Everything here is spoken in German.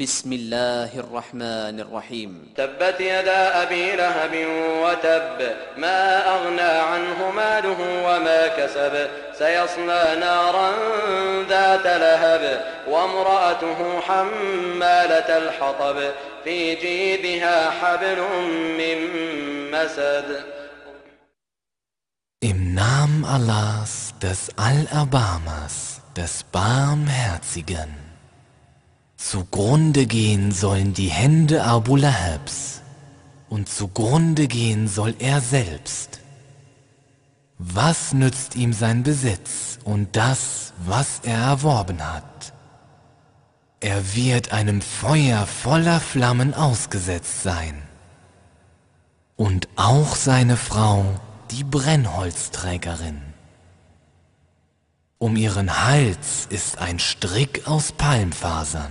بسم الله الرحمن الرحيم. تبت يدا أبي لهب وتب ما أغنى عنه ماله وما كسب. سيصلى نارا ذات لهب وامرأته حمالة الحطب. في جيدها حبل من مسد. Im Namen Allahs, des Allerbarmers, des Barmherzigen. Zugrunde gehen sollen die Hände Abu Lahabs und zugrunde gehen soll er selbst. Was nützt ihm sein Besitz und das, was er erworben hat? Er wird einem Feuer voller Flammen ausgesetzt sein. Und auch seine Frau, die Brennholzträgerin. Um ihren Hals ist ein Strick aus Palmfasern.